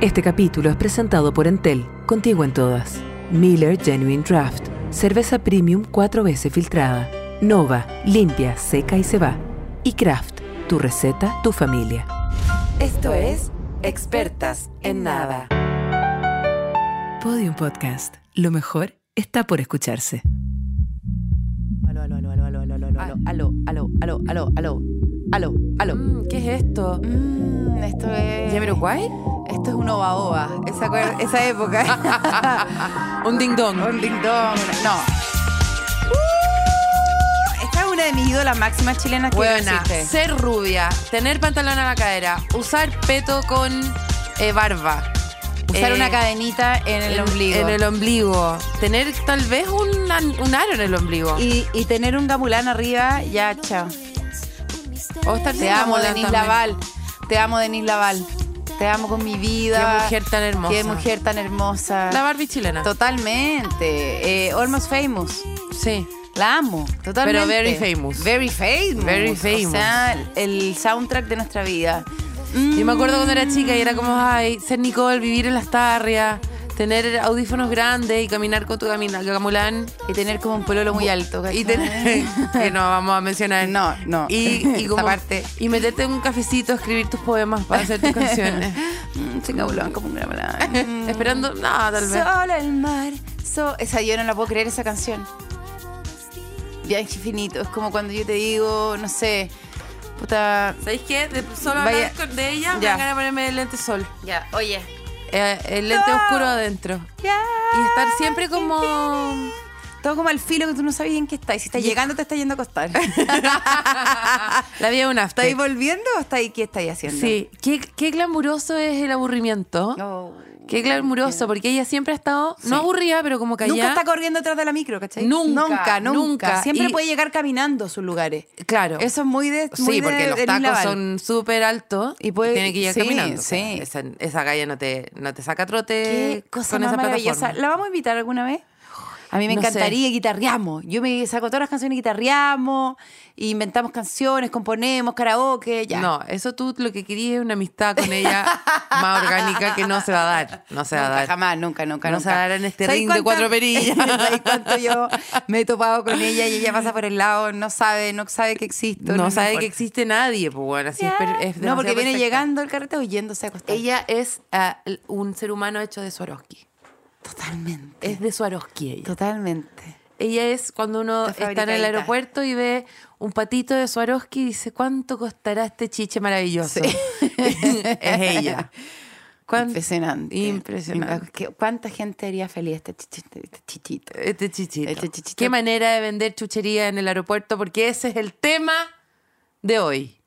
Este capítulo es presentado por Entel, contigo en todas. Miller Genuine Draft, cerveza premium cuatro veces filtrada. Nova, limpia, seca y se va. Y Kraft, tu receta, tu familia. Esto es Expertas en Nada. Podium Podcast. Lo mejor está por escucharse. Aló, aló, aló, aló, aló, aló, aló, aló, aló, aló, aló, aló, aló, aló. Mm, ¿Qué es esto? Mm, esto es... ¿Yamiroquai? Esto es un oba oba, esa, esa época. Un ding dong. un ding dong, no. Uh, esta es una de mis ídolas máximas chilenas que Buena. existe. Ser rubia, tener pantalón a la cadera, usar peto con eh, barba. Usar eh, una cadenita en el ombligo. En el ombligo. Tener tal vez un, un aro en el ombligo. y, y tener un gamulán arriba, ya, chao. o estar Te amo, también. Laval. Te amo, Denise Laval. Te amo con mi vida. Qué mujer tan hermosa. Qué mujer tan hermosa. La Barbie chilena. Totalmente. Eh, almost famous. sí. La amo, totalmente. Pero very famous. Very famous. Very famous. O sea, el soundtrack de nuestra vida. Yo me acuerdo cuando era chica y era como, ay, ser Nicole, vivir en las tarrias, tener audífonos grandes y caminar con tu gamulán. Y tener como un pololo muy alto. ¿cachai? Y tener, que no vamos a mencionar. No, no. Y, y Esa como, parte. y meterte en un cafecito a escribir tus poemas para hacer tus canciones. Mm, Sin gamulán, como un gamulán. Esperando, nada, tal vez. Solo el mar. so- esa yo no la puedo creer, esa canción. Viaje infinito. Es como cuando yo te digo, no sé, puta. ¿Sabéis qué? De solo hablar de ella, me Ya. dan ganas de ponerme el lente sol. Ya, oye. Eh, el lente No. oscuro adentro. Y estar siempre como. Todo como al filo que tú no sabes en qué estás. Y si estás llegando, te estás yendo a acostar. La vida es un after. ¿Estáis volviendo o estáis, qué estáis haciendo? Sí, qué, qué glamuroso es el aburrimiento. Oh. Qué glamuroso, porque ella siempre ha estado, no aburrida, pero como callada. Nunca está corriendo detrás de la micro, ¿cachai? Nunca, nunca. nunca. nunca. Siempre Y- puede llegar caminando a sus lugares. Claro. Eso es muy de. muy Sí, de- porque los de tacos son súper altos Y y, puede- tiene que ir sí, caminando. sí. esa, esa calle no te, no te saca trote Qué cosa con más esa plataforma. ¿La vamos a invitar alguna vez? A mí me No encantaría guitarreamos. Yo me saco todas las canciones y guitarreamos, inventamos canciones, componemos, karaoke, ya. No, eso tú lo que querías es una amistad con ella más orgánica que no se va a dar. No se va a dar. jamás, nunca, nunca, No nunca. se va a dar en este ¿Sabes ring de cuatro perillas? ¿Sabes cuánto yo me he topado con ella y ella pasa por el lado, no sabe, no sabe que existo? No, sabe que existe nadie, pues bueno, así es, Ya. per- es No, porque viene perfecta. llegando el carrete oyéndose a acostar. Ella es el- un ser humano hecho de Swarovski. Totalmente. Es de Swarovski ella. Totalmente. Ella es cuando uno Está en el aeropuerto y ve un patito de Swarovski y dice, ¿cuánto costará este chiche maravilloso? es ella. ¿Cuán- Impresionante. Impresionante. ¿Qué- ¿Cuánta gente haría feliz este chichito? Este chichito? Este chichito. Este chichito. Qué manera de vender chuchería en el aeropuerto, porque ese es el tema de hoy.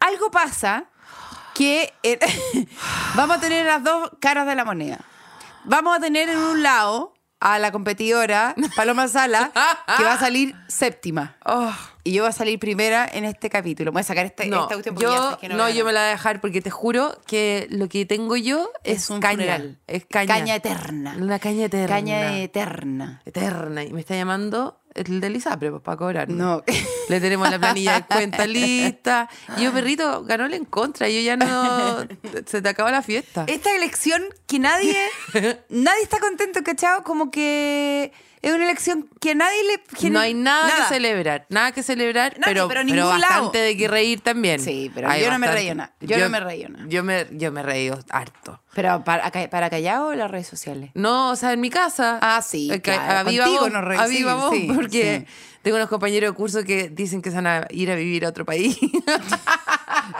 Algo pasa que eh, vamos a tener las dos caras de la moneda. Vamos a tener en un lado a la competidora Paloma Sala, que va a salir séptima. Oh, Y yo voy a salir primera en este capítulo. Voy a sacar este, no, esta cuestión porque ya yo, que no, yo me la voy a dejar porque te juro que lo que tengo yo es, Es un caña. Es caña. eterna. Una caña eterna. Caña eterna. eterna. Y me está llamando el del ISAPRE pues, para cobrar. No. Le tenemos la planilla de cuenta lista. Y yo, perrito, ganó en contra. Yo ya no. Se te acaba la fiesta. Esta elección que nadie, nadie está contento, ¿cachao? Como que es una elección que nadie le... que no hay nada, que celebrar, nada que celebrar, No, pero, pero pero, bastante lado. de que reír también. Sí, pero Hay yo no me reí nada. Yo no me reí nada. Yo me, yo me reí harto. Pero para, para callado o las redes sociales. No, o sea, en mi casa. Ah, sí, Eh, claro, nos reí, a viva sí, porque sí. tengo unos compañeros de curso que dicen que se van a ir a vivir a otro país.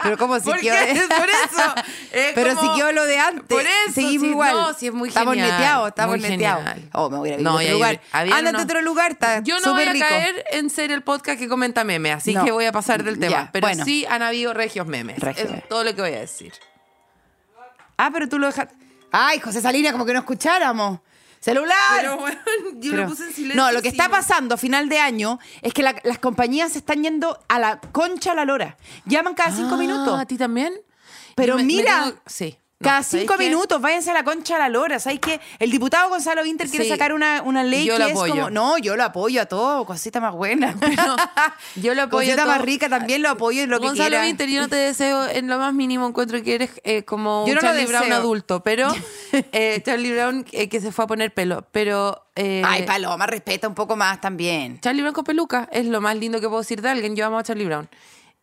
Pero como si ¿Por quedó-? Por eso. Es Pero como- si quedó lo de antes. Por eso. Seguimos sí, igual. No, sí, es muy estamos genial. neteados, estamos neteados. Oh, me voy a ir No, a otro lugar. Ándate a otro lugar, está Yo no voy a rico. caer en ser el podcast que comenta memes, así No. que voy a pasar del tema. Ya, Pero bueno. sí han habido regios memes. Regios. Es todo lo que voy a decir. Ah, pero tú lo dejaste. Ay, José Salina, como que no escucháramos. ¡Celular! bueno, yo Pero- lo puse en silencio. No, lo que está pasando a final de año es que la- las compañías se están yendo a la concha a la lora. Llaman cada cinco Ah, minutos. ¿A ti también? Pero Yo me- me mira. tengo- sí. Cada ¿sabéis cinco minutos, váyanse a la concha a la lora. ¿Sabes qué? El diputado Gonzalo Winter quiere Sí. sacar una, una ley Yo que lo es apoyo. como. No, yo lo apoyo a todo, cosita más buena. Yo lo apoyo Cosita a más todo. rica también lo apoyo en lo que Gonzalo quiera. Winter, yo no te deseo en lo más mínimo, encuentro que eres eh, como Yo un no lo Charlie Brown deseo. adulto, pero eh, Charlie Brown eh, que se fue a poner pelo, pero... eh, Ay, Paloma, respeta un poco más también. Charlie Brown con peluca es lo más lindo que puedo decir de alguien, yo amo a Charlie Brown.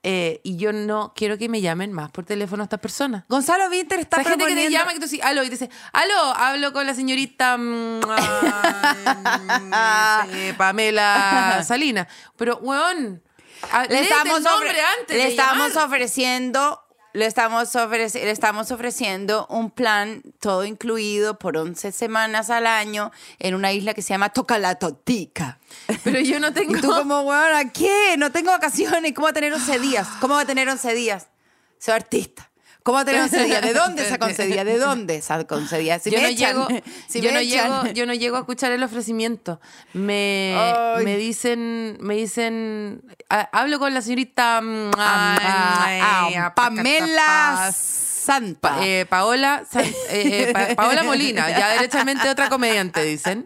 Eh, y yo no quiero que me llamen más por teléfono a estas personas. Gonzalo Winter está Esa gente que te proponiendo- llama que tú dices, aló, y te dice, aló, hablo con la señorita mm, eh, Pamela Salina. Pero, weón, Le estamos, nombre antes le estamos llamar. ofreciendo. Le estamos, ofreci- le estamos ofreciendo un plan todo incluido por 11 semanas al año en una isla que se llama Tocalatotica. Pero yo no tengo... Y tú como, ¿a qué? No tengo vacaciones. ¿Cómo va a tener 11 días? ¿Cómo va a tener 11 días? Soy artista. ¿Cómo va a tener 11 días? ¿De dónde 11 días? ¿De dónde 11 días? Si yo, me no echan, llego, si yo, me no echan. llego, yo no llego a escuchar el ofrecimiento. Me, Ay. me dicen, me dicen, hablo con la señorita ay, Pamela. Santa. Pa- eh, Paola, San- eh, eh, Pa- Paola Molina, ya derechamente otra comediante, dicen.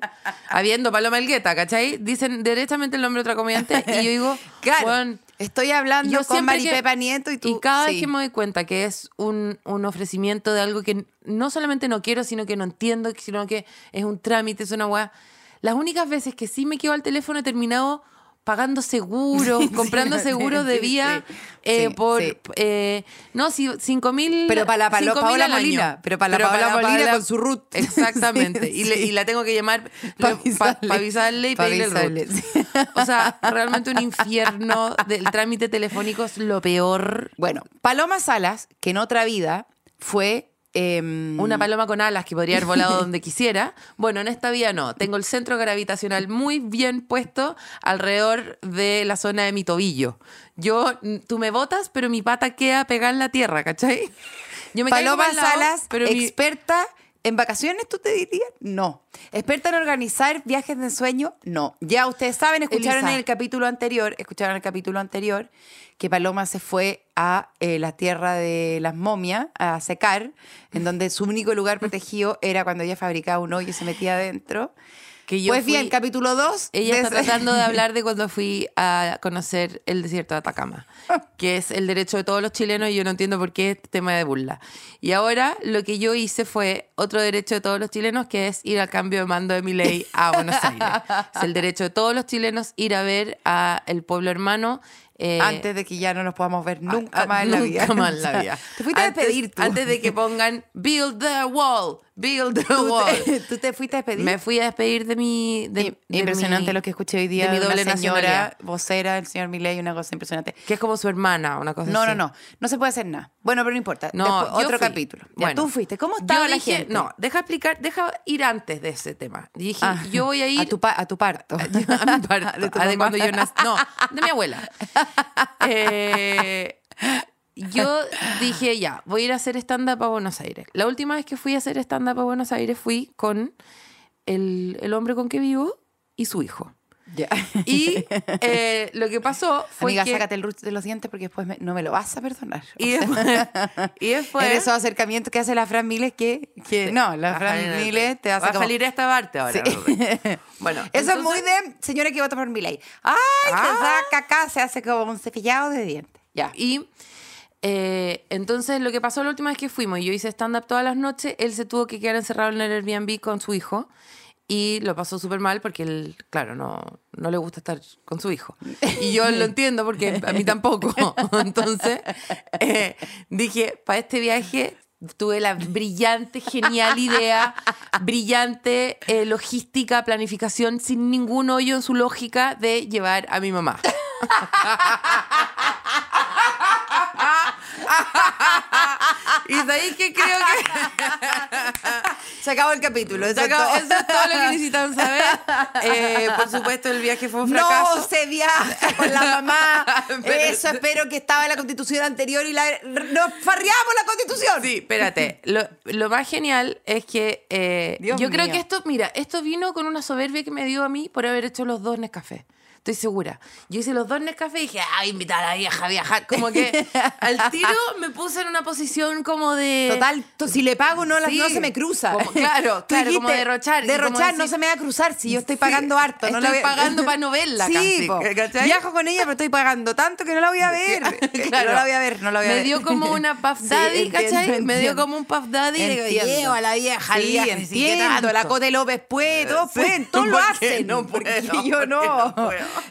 Habiendo Paloma Elgueta, ¿cachai? Dicen derechamente el nombre de otra comediante. Y yo digo, claro, weón, estoy hablando yo con Maripepa Nieto y tú. cada sí. vez que me doy cuenta que es un, un ofrecimiento de algo que no solamente no quiero, sino que no entiendo, sino que es un trámite, es una weá. Las únicas veces que sí me quedo al teléfono he terminado pagando seguros, Sí, comprando sí, seguros de vía eh, por... eh, no, cinco mil... Pero para la mil Paola. Molina, pero para la Paola Molina con su root. Exactamente. Y, le- sí. y la tengo que llamar Pa' para avisarle. y Pa' pedirle el avisarle, root. sí. O sea, realmente un infierno del trámite telefónico es lo peor. Bueno, Paloma Salas, que en otra vida fue. Em, Una paloma con alas que podría haber volado donde quisiera. Bueno, en esta vida no. Tengo el centro gravitacional muy bien puesto alrededor de la zona de mi tobillo. Yo, tú me botas, pero mi pata queda pegada en la tierra, ¿cachai? Yo me Paloma pa'l lado, Salas, pero mi- experta en vacaciones, ¿tú te dirías? No. ¿Experta en organizar viajes de ensueño? No. Ya ustedes saben, escucharon Elisa. en el capítulo anterior, escucharon el capítulo anterior, que Paloma se fue a eh, la tierra de las momias a secar, en donde su único lugar protegido era cuando ella fabricaba un hoyo y se metía adentro. Que yo pues bien, fui- capítulo 2. Ella está tratando de hablar de cuando fui a conocer el desierto de Atacama, que es el derecho de todos los chilenos y yo no entiendo por qué este tema de burla. Y ahora lo que yo hice fue otro derecho de todos los chilenos, que es ir al cambio de mando de mi ley a Buenos Aires. Es el derecho de todos los chilenos ir a ver a el pueblo hermano. eh, Antes de que ya no nos podamos ver nunca a- más en la nunca vida. más en la vida. Te fuiste Antes- a despedir tú. Antes de que pongan build the wall, build the Tú wall. te, tú te fuiste a despedir. Me fui a despedir de mi. de- I- de impresionante mi- lo que escuché hoy día de mi doble una señora vocera del señor Milei, una cosa impresionante. Que es como su hermana, una cosa No, así. no, no, no se puede hacer nada. Bueno, pero no importa. No, Después, otro fui. capítulo. Ya, Bueno, tú fuiste. ¿Cómo estaba yo la gente? No, deja explicar, deja ir antes de ese tema. Dije, Ah, yo voy a ir a tu, pa- a tu parto. a mi parto, De tu a de cuando yo nací. No, de mi abuela. Eh, yo dije, ya, voy a ir a hacer stand-up a Buenos Aires. La última vez que fui a hacer stand-up a Buenos Aires fui con el, el hombre con que vivo y su hijo. Ya. Y eh, lo que pasó fue Amiga, que... sácate el ruch de los dientes porque después me- no me lo vas a perdonar. Y después, y después en esos acercamientos que hace la Fran Miles que, que no, la a Fran Miles te hace va a como... salir esta parte ahora. Sí. Bueno, Eso es entonces- muy de señora que vota por Milei. Ay, Ah. que saca acá, se hace como un cepillado de dientes. Ya. Y eh, entonces lo que pasó la última vez que fuimos, yo hice stand-up todas las noches, él se tuvo que quedar encerrado en el Airbnb con su hijo y lo pasó súper mal porque él, claro, no, no le gusta estar con su hijo. Y yo lo entiendo porque a mí tampoco. Entonces eh, dije, para este viaje tuve la brillante, genial idea, brillante eh, logística, planificación, sin ningún hoyo en su lógica de llevar a mi mamá. y sabéis que creo que Se acabó el capítulo. Eso es acabó- todo. eso es todo lo que necesitan saber. Eh, por supuesto, el viaje fue un fracaso. No se viaja con la mamá. Pero- Eso espero que estaba en la constitución anterior y la, nos farreamos la constitución. Sí, espérate. Lo, lo más genial es que eh, yo creo que esto, mira, esto vino con una soberbia que me dio a mí por haber hecho los dos Nescafé. Estoy segura. Yo hice los dos Nescafé y dije, ah, invitar a la vieja a viajar. Como que al tiro me puse en una posición como de... Total, to- si le pago no, Sí. no se me cruza. Como- claro, claro, como derrochar, como Derrochar no se me va a cruzar si yo estoy Sí, pagando harto. no estoy voy pagando pa' no verla Sí, casi. Viajo con ella, pero estoy pagando tanto que no la voy a ver. Claro. No la voy a ver, no la voy a Me ver. dio como una puff Sí, daddy, entiendo, ¿cachai? Me dio como un puff daddy. Entiendo. a la vieja al Sí, viaje, sí, ¿qué entiendo. La? Cote López puede, todos pueden, todos lo ¿por qué hacen. no porque puedo? yo ¿Por no.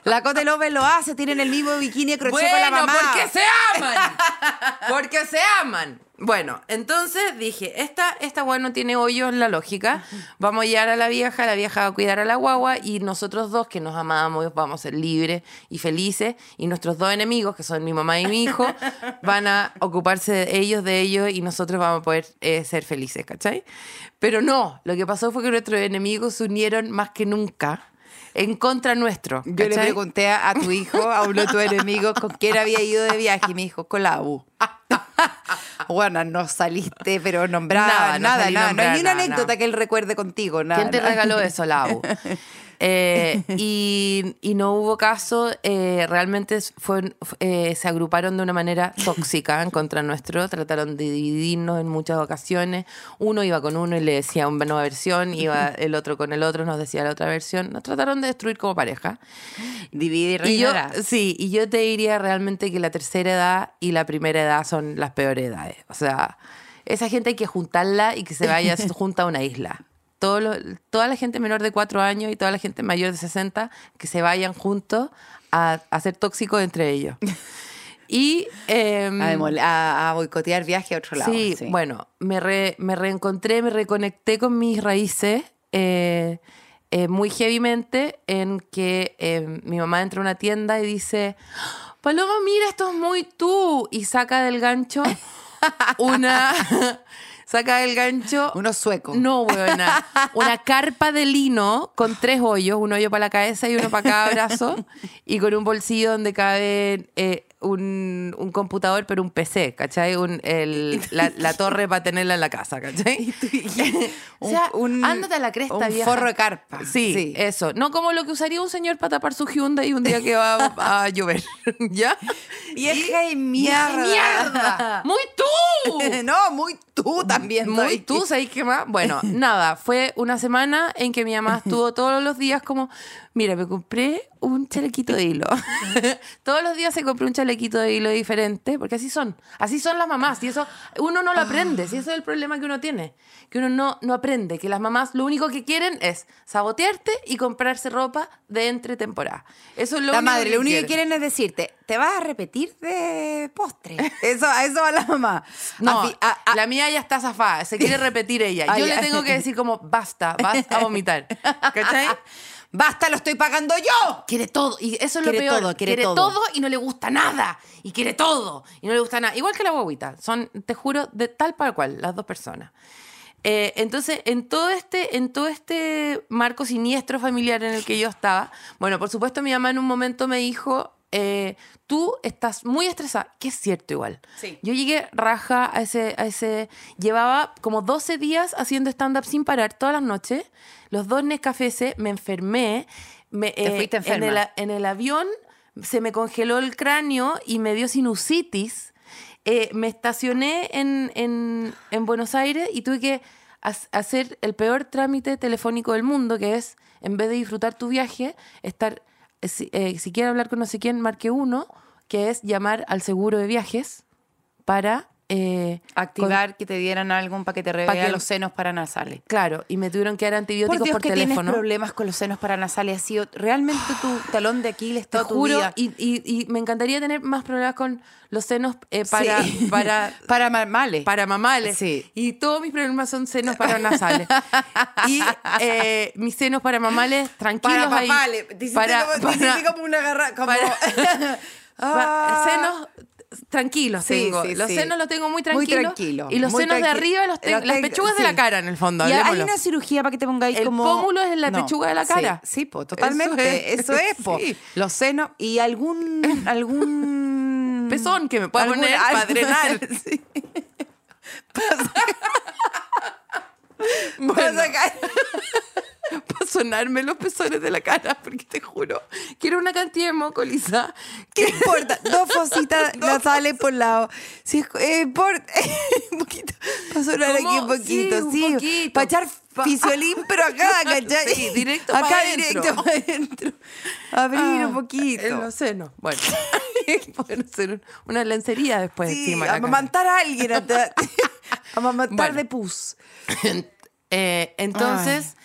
La Cote López lo hace, tienen el mismo bikini de crochet Bueno, con la mamá. porque se aman. Porque se aman. Bueno, entonces dije, esta, esta no tiene hoyo en la lógica. Vamos a llevar a la vieja, la vieja va a cuidar a la guagua y nosotros dos que nos amamos vamos a ser libres y felices. Y nuestros dos enemigos, que son mi mamá y mi hijo, van a ocuparse de ellos, de ellos y nosotros vamos a poder eh, ser felices, ¿cachai? Pero no, lo que pasó fue que nuestros enemigos se unieron más que nunca en contra nuestro. Yo le pregunté a, a tu hijo, a uno de tus enemigos, con quién había ido de viaje y me dijo, con la U. bueno, no saliste, pero nombrada, Nada, no nada, salí nada. No hay ni una anécdota que él recuerde contigo, nada. ¿Quién te regaló eso, Lau? Eh, y, y no hubo caso, eh, realmente fue, eh, se agruparon de una manera tóxica en contra nuestro, trataron de dividirnos en muchas ocasiones, uno iba con uno y le decía una nueva versión, iba el otro con el otro, nos decía la otra versión, nos trataron de destruir como pareja. Divide y Y yo, sí, y yo te diría realmente que la tercera edad y la primera edad son las peores edades. O sea, esa gente hay que juntarla y que se vaya junta a una isla. Todo lo- toda la gente menor de cuatro años y toda la gente mayor de 60 que se vayan juntos a, a ser tóxicos entre ellos. Y em, A, a- boicotear viaje a otro lado. Sí, bueno, me, re- me reencontré, me reconecté con mis raíces eh, eh, muy heavymente en que eh, mi mamá entra a una tienda y dice, Paloma, mira, esto es muy tú. Y saca del gancho una... saca del gancho... Uno sueco. No, buena. Una carpa de lino con tres hoyos, un hoyo para la cabeza y uno para cada brazo, y con un bolsillo donde cabe eh, un, un computador, pero un PC, ¿cachai? Un, el- la, la torre para tenerla en la casa, ¿cachai? o sea, ándate a la cresta, un vieja. forro de carpa. Sí, Sí. eso. No como lo que usaría un señor para tapar su Hyundai un día que va a llover, ¿ya? Vieja y mierda. ¡Mierda! ¡Muy tú! no, muy tú también. Muy tú, ¿sabes qué más? Bueno, nada, fue una semana en que mi mamá estuvo todos los días como, mira, me compré un chalequito de hilo. todos los días se compró un chalequito de hilo diferente, porque así son, así son las mamás, y eso uno no lo aprende, si eso es el problema que uno tiene, que uno no, no aprende, que las mamás lo único que quieren es sabotearte y comprarse ropa de entre temporada. Eso es lo La único madre, que lo único que quieren. es decirte, te vas a repetir de postre. Eso, a eso va la mamá. No, A a- a- la mía ya está zafada, se quiere repetir ella. Ay, Yo le ay. tengo que decir como, basta, vas a vomitar. ¿Cachai? Basta, lo estoy pagando yo. Quiere todo, y eso es lo Quiere peor. todo, quiere todo. todo y no le gusta nada. Y quiere todo y no le gusta nada. Igual que la guaguita. Son, te juro, de tal para cual, las dos personas. Eh, entonces, en todo, este, en todo este marco siniestro familiar en el que yo estaba, bueno, por supuesto mi mamá en un momento me dijo, eh, tú estás muy estresada, que es cierto igual. Sí. Yo llegué raja a ese, a ese, llevaba como 12 días haciendo stand-up sin parar todas las noches, los dos Nescafés, me enfermé, me, Te fuiste en enferma. el, en el avión se me congeló el cráneo y me dio sinusitis. Eh, me estacioné en, en- en Buenos Aires y tuve que hacer el peor trámite telefónico del mundo, que es, en vez de disfrutar tu viaje, estar, eh, si, eh, si quiere hablar con no sé quién, marque uno, que es llamar al seguro de viajes para... eh, Activar que te dieran algún para que te Pa' revea que- los senos paranasales. Claro, y me tuvieron que dar Por antibióticos Dios por, que teléfono. tienes problemas con los senos paranasales. Ha sido realmente tu talón de Aquiles Te toda tu juro, vida. y, y- y me encantaría tener más problemas con los senos eh, para, Sí. para, para mamales. para mamales. Sí. Y todos mis problemas son senos paranasales. y eh, mis senos para mamales, tranquilos para. Te hiciste Para- como, te para- como una garra. Como... para- Ah. senos tranquilos Sí, tengo. sí, los sí. senos los tengo muy Muy tranquilos. tranquilo, Y los muy senos de arriba los tengo. los las pechugas de la cara, en el fondo. Y hay una cirugía para que te pongáis El como. pómulo es en la pechuga de la cara. Sí, pues totalmente. Eso Eso es. po. Los senos y algún. algún Pezón que me pueda algún- poner para algún- drenar. Sí. Bueno. Para sacar- Para sonarme los pezones de la cara, porque te juro que era una cantidad de moco, Lisa. ¿Qué importa? Dos fositas nasales por lado. Sí, eh, por un poquito. Para sonar aquí un poquito, Sí, un sí. poquito. Para echar fisiolín, pero acá, ¿cachai? Sí, directo Acá directo para adentro. Abrir Ah, un poquito. En los senos. Bueno, pueden ser una lencería después Sí, encima. la amamantar a alguien. hasta- Amamantar Bueno. de pus. Eh, entonces,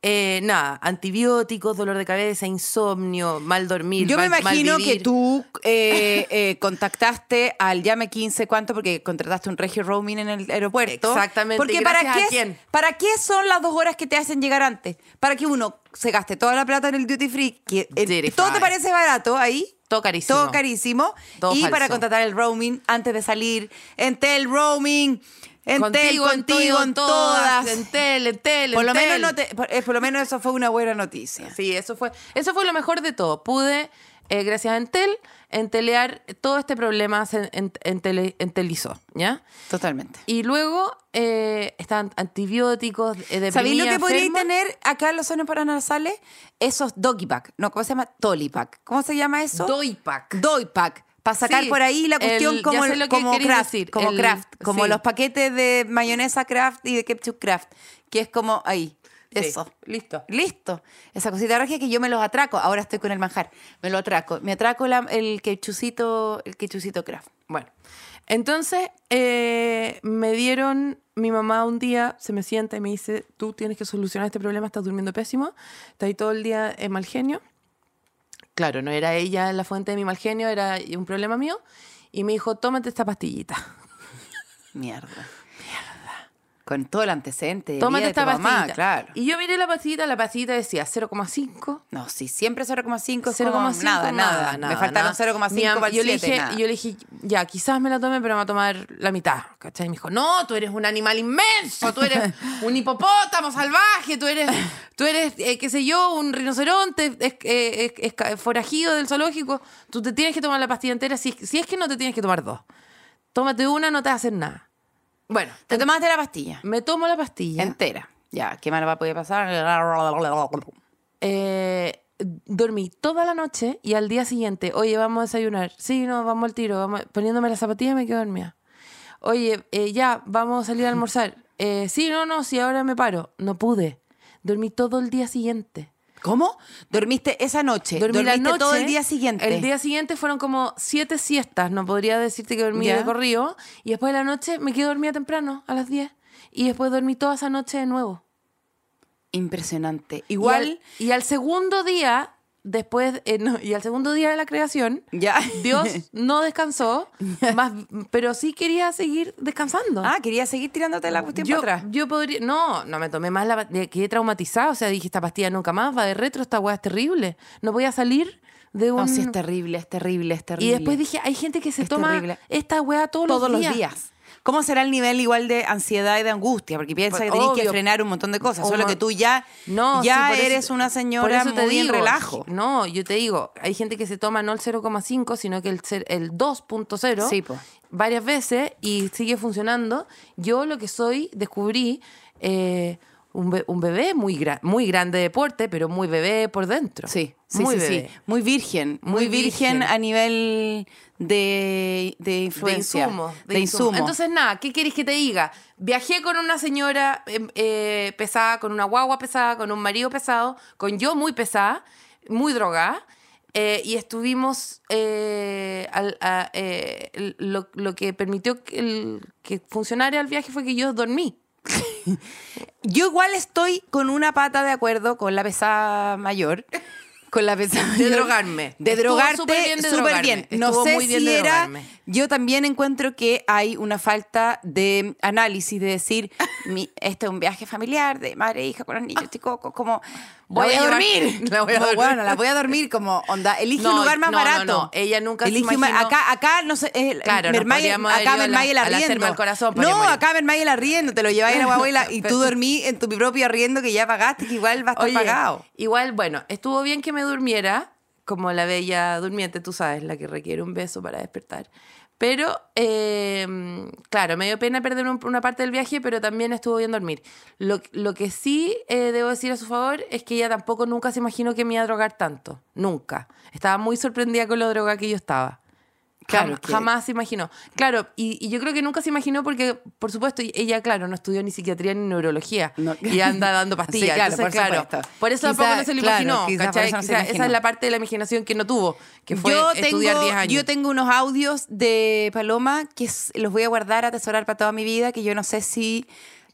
eh, nada, antibióticos, dolor de cabeza, insomnio, mal dormir. Yo me mal- imagino que tú eh, eh, contactaste al Llame 15, ¿cuánto? Porque contrataste un regio roaming en el aeropuerto. Exactamente, Porque ¿y para qué, quién? ¿para qué son las dos horas que te hacen llegar antes? Para que uno se gaste toda la plata en el duty free, que eh, todo te parece barato ahí. Todo carísimo. Todo carísimo. Todo y falso. para contratar el roaming antes de salir. Entel roaming. Entel, Contigo, contigo, en todas. Entel, Entel, Por lo, menos Entel. no te- por, eh, por lo menos eso fue una buena noticia. Sí, eso fue, eso fue lo mejor de todo. Pude, eh, gracias a Entel, entelear todo este problema, se en- entele- entelizó, ¿ya? Totalmente. Y luego eh, están antibióticos, eh, de ¿Sabéis lo que podríais tener acá en los zonas paranasales? Esos doggy pack. No, ¿cómo se llama? Tolly pack. ¿Cómo se llama eso? Doipac. Doy pack. Para sacar Sí, por ahí la cuestión el- como, como craft. decir, como el- craft. Como sí. los paquetes de mayonesa craft y de ketchup craft. Que es como ahí. Sí, Eso. listo. Listo. Esa cosita regia que yo me los atraco. Ahora estoy con el manjar. Me lo atraco. Me atraco la- el ketchucito, el ketchucito craft. Bueno, entonces eh, me dieron, mi mamá un día se me sienta y me dice, tú tienes que solucionar este problema, estás durmiendo pésimo, estás ahí todo el día en mal genio. Claro, no era ella la fuente de mi mal genio, era un problema mío. Y me dijo, tómate esta pastillita. Mierda. Con todo el antecedente de Tómate vida de tu esta mamá, pastillita. claro. Y yo miré la pastillita, la pastillita decía 0,5. No, sí, siempre 0,5 es 0,5 como nada, nada, Me faltaron 0,5 Mi am- para el yo le 7, dije, nada. yo le dije, ya, quizás me la tome, pero me va a tomar la mitad. ¿Cachai? Y me dijo, no, tú eres un animal inmenso, tú eres un hipopótamo salvaje, tú eres, tú eres eh, qué sé yo, un rinoceronte es, eh, es- es forajido del zoológico. Tú te tienes que tomar la pastilla entera, si, si es que no te tienes que tomar dos. Tómate una, no te va a hacer nada. Bueno, Te tomaste la pastilla me tomo la pastilla. entera. Ya, ¿qué mal va a poder pasar? Eh, dormí toda la noche y al día siguiente, oye, vamos a desayunar. Sí, no, vamos al tiro. Vamos, poniéndome la zapatilla me quedo dormida. Oye, eh, ya, vamos a salir a almorzar. Eh, sí, no, no, sí, ahora me paro. No pude. Dormí todo el día siguiente. ¿Cómo? ¿Dormiste esa noche? Dormí la ¿Dormiste noche. todo el día siguiente? El día siguiente fueron como siete siestas. No podría decirte que dormí Ya. de corrido. Y después de la noche me quedé dormida temprano, a las 10. Y después dormí toda esa noche de nuevo. Impresionante. Y Igual... al, y al segundo día, después, eh, no, y al segundo día de la creación, Ya. Dios no descansó, más, pero sí quería seguir descansando. Ah, quería seguir tirándote la cuestión yo, para atrás. yo podría, no, no me tomé más la quedé traumatizada, o sea, dije, esta pastilla nunca más, va de retro, esta weá es terrible. No voy a salir de un... No, sí, es terrible, es terrible, es terrible. y después dije, hay gente que se Es toma terrible. esta weá todos, todos los días. ¿Cómo será el nivel igual de ansiedad y de angustia? Porque piensa Pues, que tenés que frenar un montón de cosas. Solo que tú ya, No, ya sí, por eso- eres una por señora eso muy digo, relajo. No, yo te digo, hay gente que se toma no el 0,5, sino que el, el 2.0 Sí, po. varias veces y sigue funcionando. Yo lo que soy, descubrí eh, un, be- un bebé muy, gra- muy grande de porte, pero muy bebé por dentro. Sí, sí, muy sí, sí. bebé. Muy virgen. Muy, Muy virgen, virgen. a nivel de, de De influencia. insumo, De, insumo. Entonces, nada, ¿qué querés que te diga? Viajé con una señora eh, eh, pesada, con una guagua pesada, con un marido pesado, con yo muy pesada, muy drogada, eh, y estuvimos. eh, al- a- eh, lo, lo que permitió que, el- que funcionara el viaje fue que yo dormí. Yo igual estoy con una pata de acuerdo con la pesada mayor. Con la pesada De mayor. drogarme. De Estuvo drogarte súper bien de súper drogarme. bien. No Estuvo sé muy bien si de era... drogarme. Yo también encuentro que hay una falta de análisis, de decir, mi, este es un viaje familiar de madre e hija con los niños chicos, como voy, voy a a dormir. la voy a dormir. Bueno, la voy a dormir como onda, elige No, un lugar más no, barato. no. Ella nunca se Elige un- imaginó- Acá, acá, no sé, eh, Claro, haber acá a la- el arriendo. Del Corazón, no, acá mermaye el arriendo, te lo lleváis a la abuela y tú dormí en tu propio arriendo que ya pagaste, que igual va a estar Oye, pagado. Igual, bueno, estuvo bien que me durmiera, como la bella durmiente, tú sabes, la que requiere un beso para despertar. Pero, eh, claro, me dio pena perder un- una parte del viaje, pero también estuvo bien dormir. Lo, lo que sí eh, debo decir a su favor es que ella tampoco nunca se imaginó que me iba a drogar tanto. Nunca. Estaba muy sorprendida con lo droga que yo estaba. Claro, Jam- que- Jamás se imaginó. Claro, y, y yo creo que nunca se imaginó porque, por supuesto, ella, claro, no estudió ni psiquiatría ni neurología. No. Y anda dando pastillas. Sí, claro, Entonces, por claro, por eso tampoco no se lo claro, imaginó. quizá ¿cachai? no se Quizá esa es la parte de la imaginación que no tuvo, que fue yo estudiar tengo, 10 años. Yo tengo unos audios de Paloma que los voy a guardar, atesorar para toda mi vida, que yo no sé si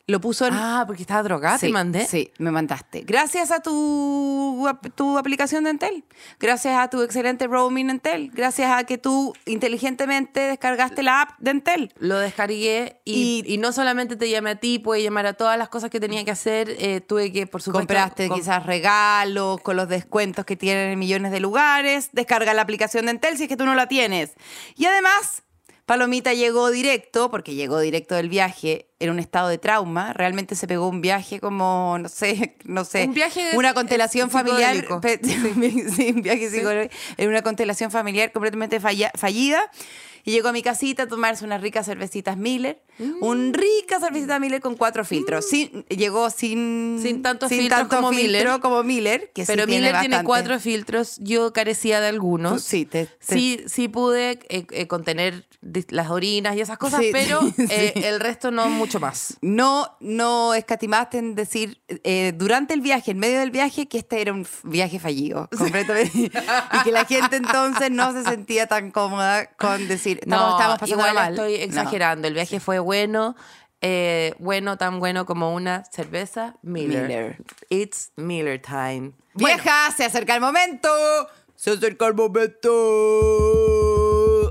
lo puso en... Ah, porque estaba drogada, te Sí, mandé. Sí, me mandaste. Gracias a tu, a tu aplicación de Entel. Gracias a tu excelente roaming Entel. Gracias a que tú inteligentemente descargaste la app de Entel. Lo descargué y, Y- y no solamente te llamé a ti, pude llamar a todas las cosas que tenía que hacer. eh, tuve que, por supuesto. Compraste com- quizás regalos con los descuentos que tienen en millones de lugares. Descarga la aplicación de Entel si es que tú no la tienes. Y además, Palomita llegó directo, porque llegó directo del viaje en un estado de trauma. Realmente se pegó un viaje como, no sé, no sé. Un viaje Una constelación eh, familiar. psicodélico. pe- sí, un viaje psicodélico, En una constelación familiar completamente falla- fallida. Y llegó a mi casita a tomarse unas ricas cervecitas Miller. Mm. Un rica cervecita Miller con cuatro filtros. Sin, llegó sin, Sin tantos filtros como Miller. filtro como Miller. Que sí Pero Miller tiene bastante. cuatro filtros. Yo carecía de algunos. Sí, te- te- sí, sí pude eh, eh, contener las orinas y esas cosas, Sí, pero sí. eh, el resto no mucho más. No, no escatimaste en decir eh, durante el viaje, en medio del viaje, que este era un viaje fallido, completamente. y que la gente entonces no se sentía tan cómoda con decir, estamos, estamos pasando igual mal. estoy No. exagerando. El viaje fue bueno, eh, bueno, tan bueno como una cerveza Miller. Miller. It's Miller time. Vieja, se acerca el momento. Se acerca el momento.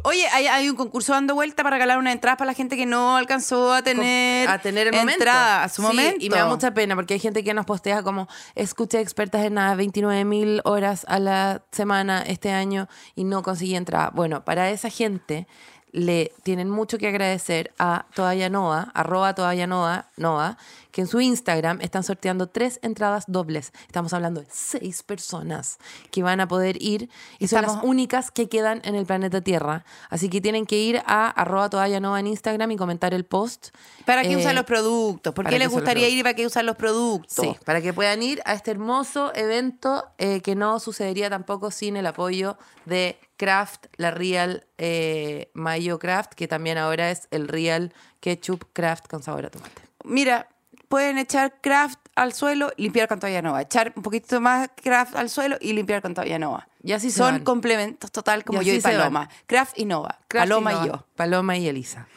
Oye, hay, hay un concurso dando vuelta para regalar una entrada para la gente que no alcanzó a tener, a tener el momento. entrada a su Sí, momento. Y me da mucha pena porque hay gente que nos postea como escuché expertas en nada 29 mil horas a la semana este año y no conseguí entrada. Bueno, para esa gente le tienen mucho que agradecer a Todavía Noa, arroba Todavía Noa, Noa, que en su Instagram están sorteando tres entradas dobles. Estamos hablando de seis personas que van a poder ir y son las únicas que quedan en el planeta Tierra. Así que tienen que ir a arroba Todavía Noa en Instagram y comentar el post. ¿Para qué Eh, usan los productos? ¿Por qué les gustaría ir y para qué usan los productos? Sí, para que puedan ir a este hermoso evento eh, que no sucedería tampoco sin el apoyo de Kraft, la Real eh, Mayo Kraft, que también ahora es el Real Ketchup Kraft con sabor a tomate. Mira, pueden echar craft al suelo, limpiar con toalla nova. Echar un poquito más craft al suelo y limpiar con toalla nova. Y así Son van. complementos total como Y yo y Paloma. Craft y Nova. Kraft Paloma y, Nova, yo. Paloma y Elisa.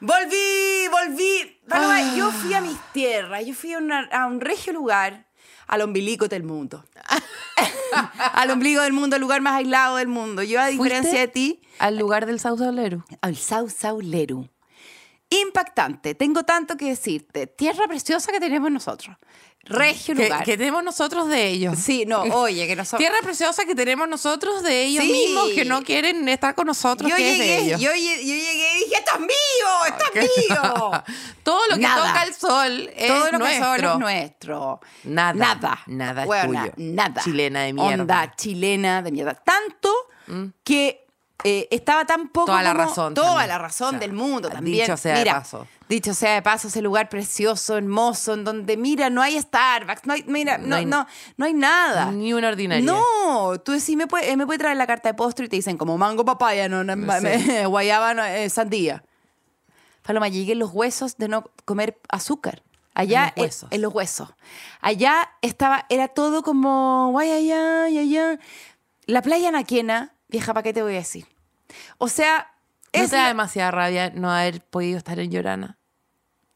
Volví, volví. Paloma, Ah. yo fui a mis tierras. Yo fui a, una- a un regio lugar, al ombilico del mundo. al ombligo del mundo, el lugar más aislado del mundo. Yo, a diferencia ¿Fuiste de ti, Al lugar del sausalero. al Sau Sauleru. Impactante. Tengo tanto que decirte. Tierra preciosa que tenemos nosotros. Regio Que, lugar. que tenemos nosotros de ellos. Sí, no, oye, que nosotros... Tierra preciosa que tenemos nosotros de ellos Sí. mismos que no quieren estar con nosotros, yo que es de llegué, ellos. yo, yo llegué y dije, esto es mío, esto es mío. Todo lo que Nada. toca el sol es Todo lo que nuestro. son es nuestro. Nada. Nada. Nada es tuyo. Nada. Chilena de mierda. Mm. Onda chilena de mierda. Tanto que eh, estaba tan poco Toda la como- razón Toda también. la razón O sea, del mundo también. dicho sea de Mira, paso. Dicho sea de paso, ese lugar precioso, hermoso, en donde, mira, no hay Starbucks, no hay, mira, No no, hay- no, no hay nada. Ni una ordinaria. No, tú decís, me puede, eh, me puede traer la carta de postre y te dicen como mango, papaya, no, no, me- guayaba, eh, sandía. Paloma, llegué los huesos de no comer azúcar. Allá, En los huesos. En, los huesos. Allá estaba, era todo como, guay, allá, allá. La playa naquena, vieja, ¿para qué te voy a decir? O sea, ¿No es te da la- demasiada rabia no haber podido estar en Llorana?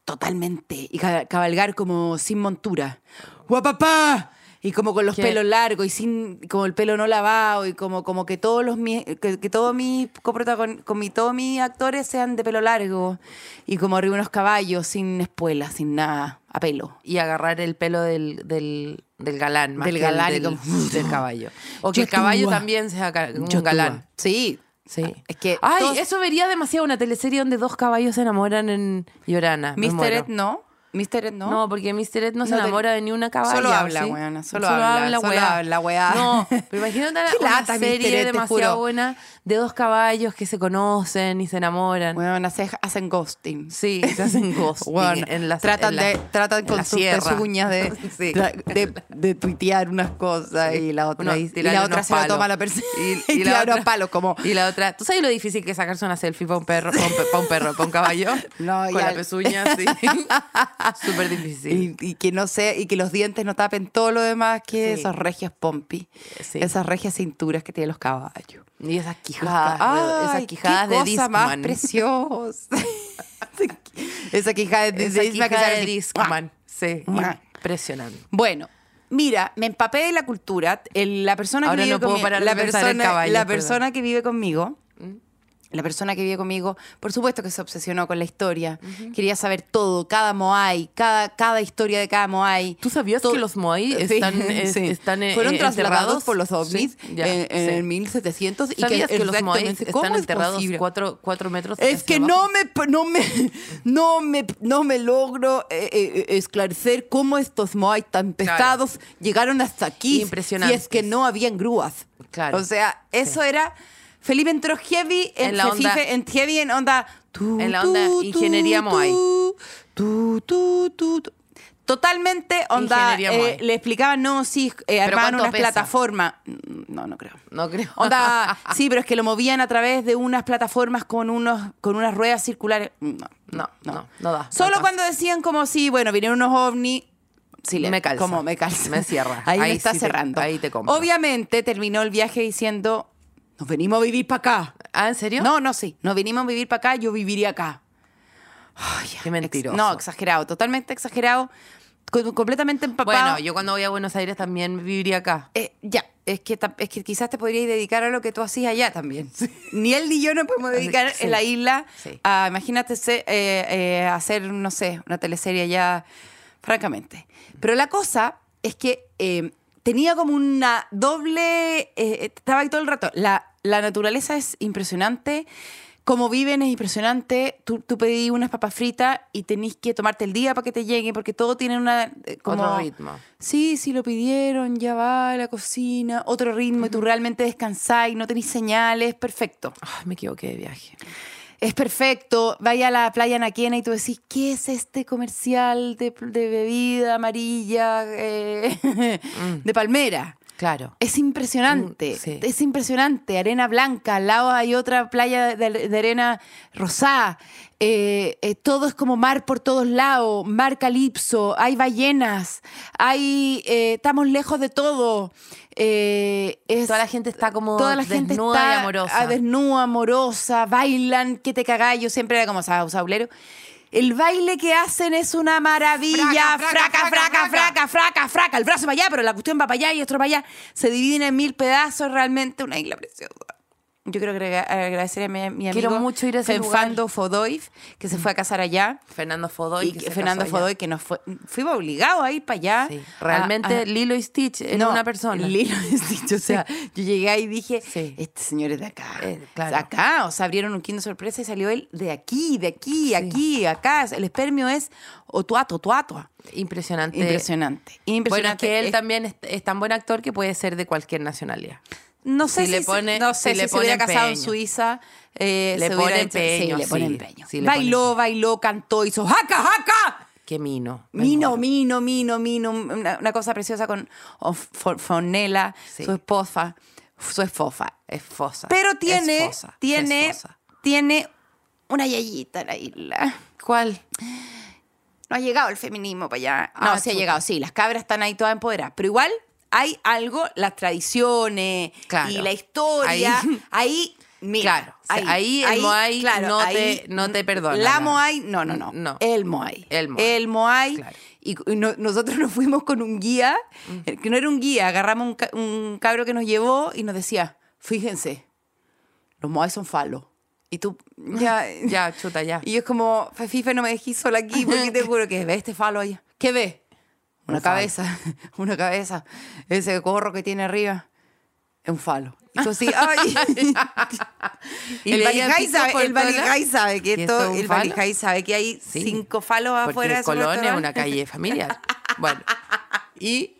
totalmente. Y ca- cabalgar como sin montura. ¡Guapapá! Y como con los ¿Qué? pelos largos y sin como el pelo no lavado y como, como que todos los mi- que, que todos mis coprotagon- con mi, todos mis actores sean de pelo largo y como arriba unos caballos sin espuelas, sin nada, a pelo. Y agarrar el pelo del, del, del galán, más Del que el galán y del, como- del caballo. O que el caballo también sea un Yo galán. Sí. Sí. Es que Ay, todos- eso vería demasiado una teleserie donde dos caballos se enamoran en Llorana. Muero. Ed no. Mr. Ed no. No, porque Mr. Ed no se No te- enamora de ni una caballa. Solo ¿o habla, sí? weona, solo habla, solo weá. habla, weá. No, pero imagínate una lata, serie Ed, te demasiado buena de dos caballos que se conocen y se enamoran. Weón, hace- hacen ghosting. Sí, se hacen ghosting Weón, en la tratan en la- de tratan en con la sus pezuñas de, Sí. de, de tuitear unas cosas y la otra, Uno, y, y la otra se lo toma a la persona y, y la tira unos otra- palos como Y la otra, ¿tú sabes lo difícil que es sacarse una selfie para un perro, para un, perro, para un caballo? No, Con la pezuña así. Súper difícil. y, y que no sé y que los dientes no tapen todo lo demás que Sí. esos regios pompi Sí. esas regias cinturas que tienen los caballos Y esas quijadas, Ay, esas quijadas qué de cosa más Discman. preciosa esa quijada de, Esa de quijada sale de así. Discman. Sí, impresionante. Bueno, mira, me empapé de la cultura. El- la persona Ahora que vive no puedo conmigo, parar de la persona, caballos, la persona que vive conmigo. La persona que vive conmigo, por supuesto que se obsesionó con la historia. Quería saber todo, cada Moai, cada, cada historia de cada Moai. ¿Tú sabías que los Moai Sí, están, es- sí. están eh, fueron trasladados por los ovnis Sí, ya, en, en el 1700 y ¿Sabías que, los Moai exactamente- ¿cómo están es enterrados cuatro, cuatro metros Es que abajo? no me, no me, no me, no me logro eh, eh, esclarecer cómo estos Moai tan pesados llegaron hasta aquí. Impresionantes. Y es que no habían grúas. Claro. O sea, eso era. Felipe entró heavy en, En la onda- en heavy en onda. En la onda ingeniería tu, Moai. Totalmente onda. Eh, le explicaban, no, sí, eh, armaban una pesa? plataforma. Mm, No, no creo. No creo. Onda, sí, pero es que lo movían a través de unas plataformas con unos con unas ruedas circulares. No, No, no, no da. Solo no cuando decían como sí, bueno, vinieron unos ovnis. Sí, Me calza. Como me calza. Me cierra. Ahí, me está sí te- cerrando. ahí te compro. Obviamente terminó el viaje diciendo, nos venimos a vivir para acá. ¿Ah, en serio? No, no, sí. Nos venimos a vivir para acá, yo viviría acá. Ay, Qué mentiroso. no, exagerado, totalmente exagerado. co- completamente empapado. Bueno, yo cuando voy a Buenos Aires también viviría acá. Eh, ya, es que, ta- es que quizás te podrías dedicar a lo que tú hacías allá también. Ni él ni yo nos podemos dedicar Sí. en la isla Sí. a, imagínate, se- eh, eh, hacer, no sé, una teleserie allá, francamente. Pero la cosa es que eh, tenía como una doble, eh, estaba ahí todo el rato. La, la naturaleza es impresionante. Cómo viven es impresionante. Tú, tú pedí unas papas fritas y tenés que tomarte el día para que te lleguen, porque todo tiene una. eh, como, Otro ritmo. Sí, sí lo pidieron, ya va a la cocina, otro ritmo, y tú realmente descansás y no tenés señales, perfecto. Ay, me equivoqué de viaje. Es perfecto. Vaya a la playa Naquena y tú decís, ¿qué es este comercial de, de bebida amarilla eh, de palmera? Claro. Es impresionante, Mm, sí. es impresionante. Arena blanca, al lado hay otra playa de, de arena rosada. Eh, eh, todo es como mar por todos lados, mar calipso, hay ballenas, hay, eh, estamos lejos de todo. Eh, es- Toda la gente está como toda la gente desnuda está y amorosa. desnuda, amorosa, bailan, que te cagás. Yo siempre era como sa- saulero. El baile que hacen es una maravilla. Fraca, fraca, Fraca, fraca, fraca. El brazo para allá, pero la cuestión va para allá y otro para allá. Se dividen en mil pedazos. Realmente una isla preciosa. Yo quiero agrega- agradecer a mi, mi amigo Quiero mucho ir a ese Fernando Fodoiv, que se fue a casar allá. Fernando Fodoy. Y que que Fernando casó allá. Fodoy, que nos fue, fuimos obligados a ir para allá. Sí. a- Realmente a- Lilo y Stitch en no, una persona. Lilo y Stitch, o sea, yo llegué ahí y dije, Sí. este señor es de acá. Eh, claro. De acá, o sea, abrieron un kinder sorpresa y salió él de aquí, de aquí, aquí, acá. El espermio es otuato, otuato. Impresionante. Impresionante. Bueno, es Impresionante. que él Es- también es, es tan buen actor que puede ser de cualquier nacionalidad. No sé si le pone- no sé si si, le se hubiera casado en. Suiza. eh, Le se pone empeño, Sí, le pone sí, empeño. sí, le pone bailó, bailó, cantó, hizo jaca, jaca. Qué mino. Mino, mino, mino, mino, una, una cosa preciosa con oh, su esposa, su esposa. Es fosa. Pero tiene, tiene, tiene una yayita en la isla. ¿Cuál? No ha llegado el feminismo para allá. No, Ah, sí ha llegado, sí, las cabras están ahí todas empoderadas. Pero igual hay algo, las tradiciones Claro. y la historia. Ahí- Ahí, mira, Claro, o sea, ahí el Moai no te- no te perdona La. Moai, no, no, no. No. El Moai. El Moai. El Moai. Claro. Y y no- nosotros nos fuimos con un guía, eh, que no era un guía, agarramos un, un cabro que nos llevó y nos decía, fíjense, los Moai son falos. Y tú, ya, Ya, chuta, ya. y yo es como, Fife, no me dejís sola aquí, porque te juro que ve este falo ahí. ¿Qué ve? Una Un cabeza, una cabeza. Ese gorro que tiene arriba. Es un falo. Y tú así, ay. Y el Valijay sabe, el Valijay sabe que ¿Que esto, el? Valijay sabe que hay Sí. cinco falos afuera de su restaurante. una calle familiar. Bueno, y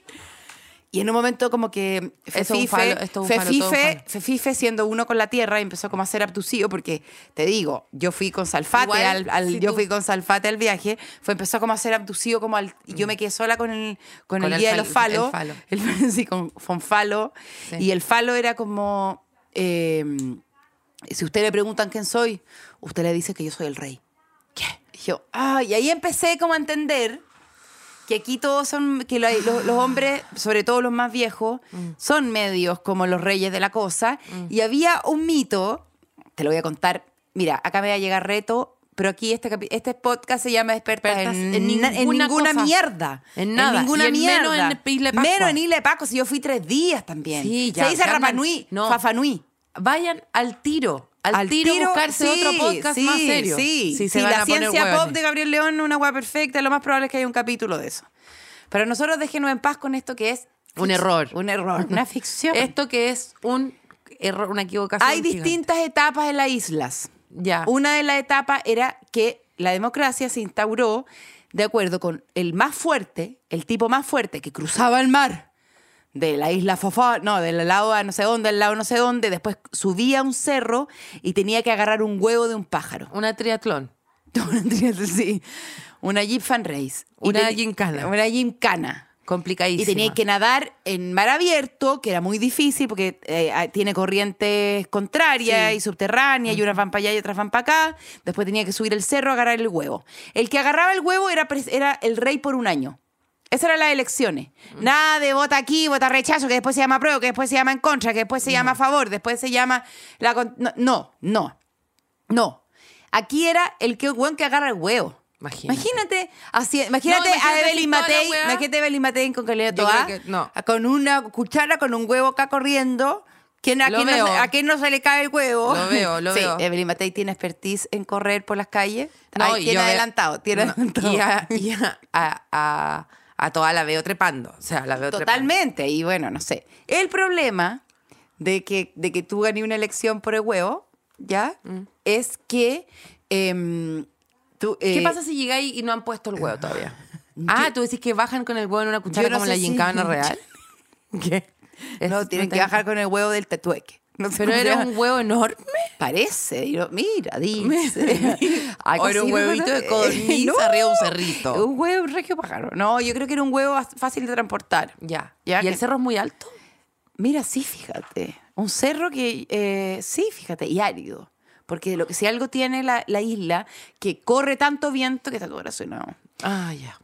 Y en un momento como que Fefife, falo, Fefife. Fefife siendo uno con la tierra empezó como a ser abducido porque te digo, yo fui con Salfate Igual, al, al- si yo tú- fui con Salfate al viaje, fue empezó como a ser abducido como al y yo me quedé sola con el con, Con el guía de los falos, el falo. el- sí, con, con falo Sí. y el falo era como eh, si usted le preguntan quién soy, usted le dice que yo soy el rey. ¿Qué? Y yo, ah, y ahí empecé como a entender que aquí todos son, que la- los, los hombres, sobre todo los más viejos, son medios como los reyes de la cosa. Y había un mito, te lo voy a contar, mira, acá me va a llegar reto, pero aquí este, este podcast se llama Expertas Expertas en, en na- en ninguna ninguna mierda. En nada. ninguna Y en mierda. menos en Isla de Pascua. Menos en Isla de Pascua, si yo fui tres días también. Sí, ya, Se dice calman. Rapa Nui, No. Fafa Nui. vayan al tiro. Al, tiro, buscarse sí, otro podcast sí, más serio. Sí, Si sí, se van la ciencia pop de Gabriel León, una hueá perfecta, lo más probable es que haya un capítulo de eso. Pero nosotros déjenos en paz con esto que es... Un error. Un error, una ficción. Esto que es un error, una equivocación. Hay gigante. distintas etapas en las islas. Ya. Una de las etapas era que la democracia se instauró de acuerdo con el más fuerte, el tipo más fuerte que cruzaba el mar de la isla Fofá, no, del lado a no sé dónde, al lado no sé dónde, después subía a un cerro y tenía que agarrar un huevo de un pájaro. Una triatlón. Una triatlón, sí. Una Jeep Fan Race. Una gincana. Una gincana. Complicadísima. Y tenía que nadar en mar abierto, que era muy difícil porque eh, tiene corrientes contrarias Sí. y subterráneas, y unas van para allá y otras van para acá. Después tenía que subir el cerro agarrar el huevo. El que agarraba el huevo era, era el rey por un año. Esas eran las elecciones. Nada de vota aquí, vota rechazo, que después se llama apruebo, que después se llama en contra, que después se llama a favor, después se llama la... con- No, no, no. no. Aquí era el que, weón que agarra el huevo. Imagínate. Imagínate, así, imagínate, No, imagínate a Evelyn toda la Matei, weá. imagínate a Evelyn Matei con Yo creo que no. con una cuchara, con un huevo acá corriendo. ¿Quién, a, Lo quién no, veo. se- ¿A quién no se le cae el huevo? Lo veo, lo sí, veo. Evelyn Matei tiene expertise en correr por las calles. No, Ay, y tiene yo veo- adelantado, tiene No, adelantado. Y, a, y a, a, a- a toda la veo trepando. O sea, la veo trepando. Totalmente. Y bueno, no sé. El problema de que, de que tú ganes una elección por el huevo, ¿ya? Es que em, tú... Mm. ¿Qué eh, pasa si llegáis y no han puesto el huevo todavía? Ah, tú decís que bajan con el huevo en una cuchara no como la sé si- gincana real. ¿Qué? No, Es- tienen te- que bajar con el huevo del tetueque. No sé Pero era un huevo enorme. Parece, y mira, dice. Algo O era un huevito de codorniz arriba de un cerrito. Un huevo un regio pájaro. No, yo creo que era un huevo fácil de transportar. Ya. Ya ¿Y que- el cerro es muy alto? Mira, sí, fíjate. Un cerro que, eh, sí, fíjate, y árido. Porque lo que si algo tiene la, la isla, que corre tanto viento que está todo relacionado. Ah, ya.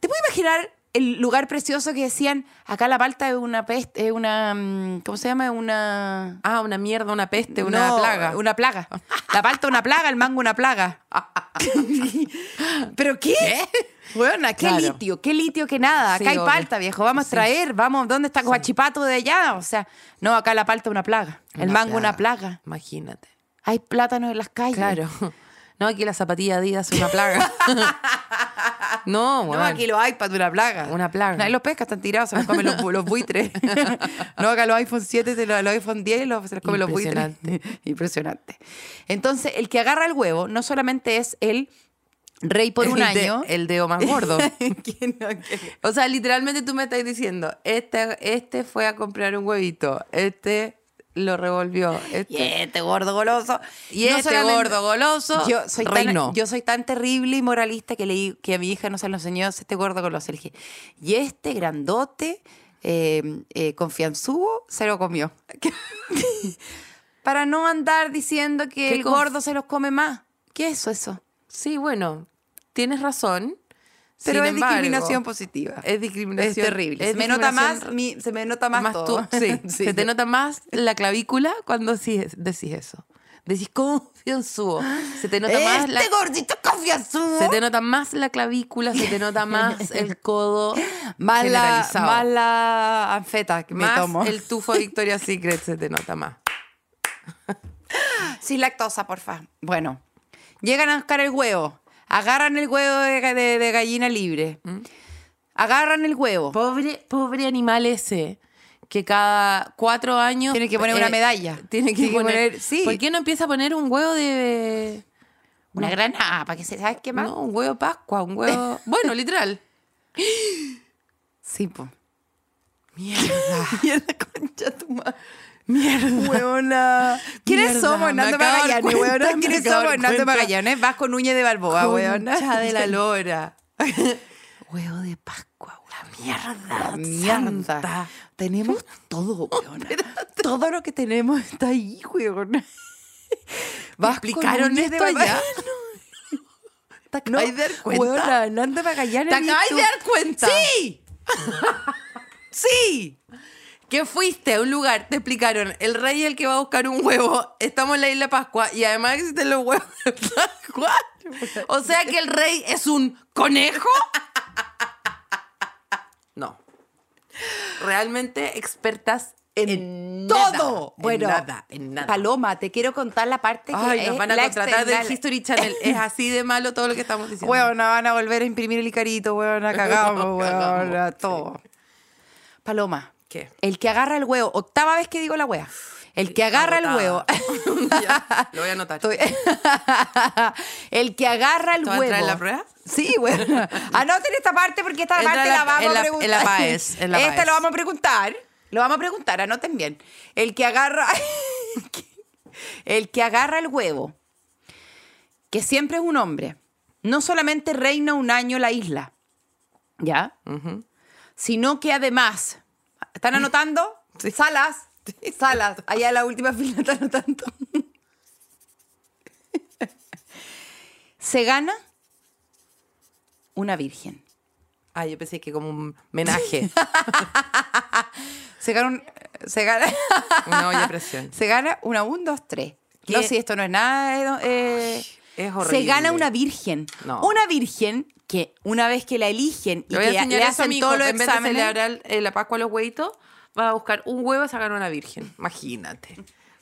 ¿Te puedes imaginar el lugar precioso que decían, acá la palta es una peste, es una, mm, ¿cómo se llama? Una... Ah, una mierda, una peste, una No, plaga. Una plaga. La palta una plaga, el mango una plaga. ¿Pero qué? Bueno, qué Claro. litio, qué litio que nada. Acá Sí, hay obvio. palta, viejo. Vamos a traer, vamos, ¿dónde está Guachipato de allá? O sea, no, acá la palta una plaga. El Una mango una plaga. Imagínate. Hay plátanos en las calles. Claro. No, aquí la zapatilla Adidas es una plaga. no, No, aquí los iPads una plaga. Una plaga. Ahí los pescas están tirados, se los comen los, bu- los buitres. no, acá los iPhone 7, se los, los iPhone 10 los, se los comen los buitres. Impresionante. Impresionante. Entonces, el que agarra el huevo no solamente es el rey por un de- año. el dedo más gordo. No, O sea, literalmente tú me estás diciendo, este, este fue a comprar un huevito, este lo revolvió, este, Y este gordo goloso. y No este gordo goloso Yo soy, reinó. tan, yo soy tan terrible y moralista que leí que a mi hija no se lo enseñó este gordo goloso. Le dije, y este grandote, eh, eh, confianzudo, se lo comió. Para no andar diciendo que ¿Qué el gordo se los come más. ¿Qué es eso? Sí, bueno, tienes razón. Pero sin es embargo, discriminación positiva. Es discriminación. Es terrible. es se, me nota más, mi- se me nota más, más todo. tú. Sí, Sí. se te nota más la clavícula cuando decís eso. Decís confianzudo. Se te nota más la, Este gordito confianzudo. se te nota más la clavícula, se te nota más el codo más, la, más la anfeta que me Más tomo. el tufo Victoria's Secret se te nota más. Sin lactosa, porfa. Bueno, llegan a buscar el huevo. Agarran el huevo de, de- de gallina libre. Agarran el huevo. Pobre, pobre animal ese que cada cuatro años... Tiene que poner una medalla. Tiene que, Tiene que poner, poner- sí. ¿Por qué no empieza a poner un huevo de... Una granada, para que se sabes qué más. No, un huevo de Pascua, un huevo... bueno, literal. Sí, po. Mierda. Mierda, concha tu madre. Mierda. Huevona. ¿Quiénes Mierda, somos, Nando Magallanes, cuenta, ¿Quiénes somos, Nando. Magallanes? Vas con Núñez de Balboa, huevona. Concha de la lora. Huevo de Pascua, La mierda. Mierda. santa. Tenemos todo, huevona. todo lo que tenemos está ahí, huevona. Vas con explicaron de esto ya? ¿Te No, de dar cuenta? huevona, Nando Magallanes. ¿Te acabas tú- de dar cuenta? ¡Sí! ¡Sí! Que fuiste a un lugar, te explicaron, el rey es el que va a buscar un huevo, estamos en la isla Pascua y además existen los huevos de Pascua. O sea que el rey es un conejo. No. Realmente expertas en, en nada, todo. en bueno, nada, en nada. Paloma, te quiero contar la parte que Ay, es nos van a contratar del History Channel. Es así de malo todo lo que estamos diciendo. Huevona, van a volver a imprimir el icarito, huevona, cagamos, Cagamos, todo. Paloma, ¿Qué? el que agarra el huevo, octava vez que digo la wea, el que agarra el huevo. Ya, lo voy a anotar. Estoy- el que agarra el ¿Te vas a huevo. entrar en la prueba? Sí, bueno. Anoten esta parte porque esta Entra parte la- la, vamos en la- a preguntar. en la PAES, en la esta PAES. lo vamos a preguntar. Lo vamos a preguntar, anoten bien. El que agarra. el que agarra el huevo, que siempre es un hombre, no solamente reina un año la isla, ¿ya? Sino que además. ¿Están anotando? Salas. Salas. Allá en la última fila están anotando. Se gana una virgen. Ah, yo pensé que como un menaje. Se gana un- se gana, Una olla presión. se gana una 1, 2, 3. No, si esto no es nada. eh, es Se horrible. gana una virgen. No. Una virgen que una vez que la eligen y Le a que le a hacen todos los En vez de exámenes. celebrar eh, la Pascua a los huevitos, va a buscar un huevo y sacar una virgen. Imagínate.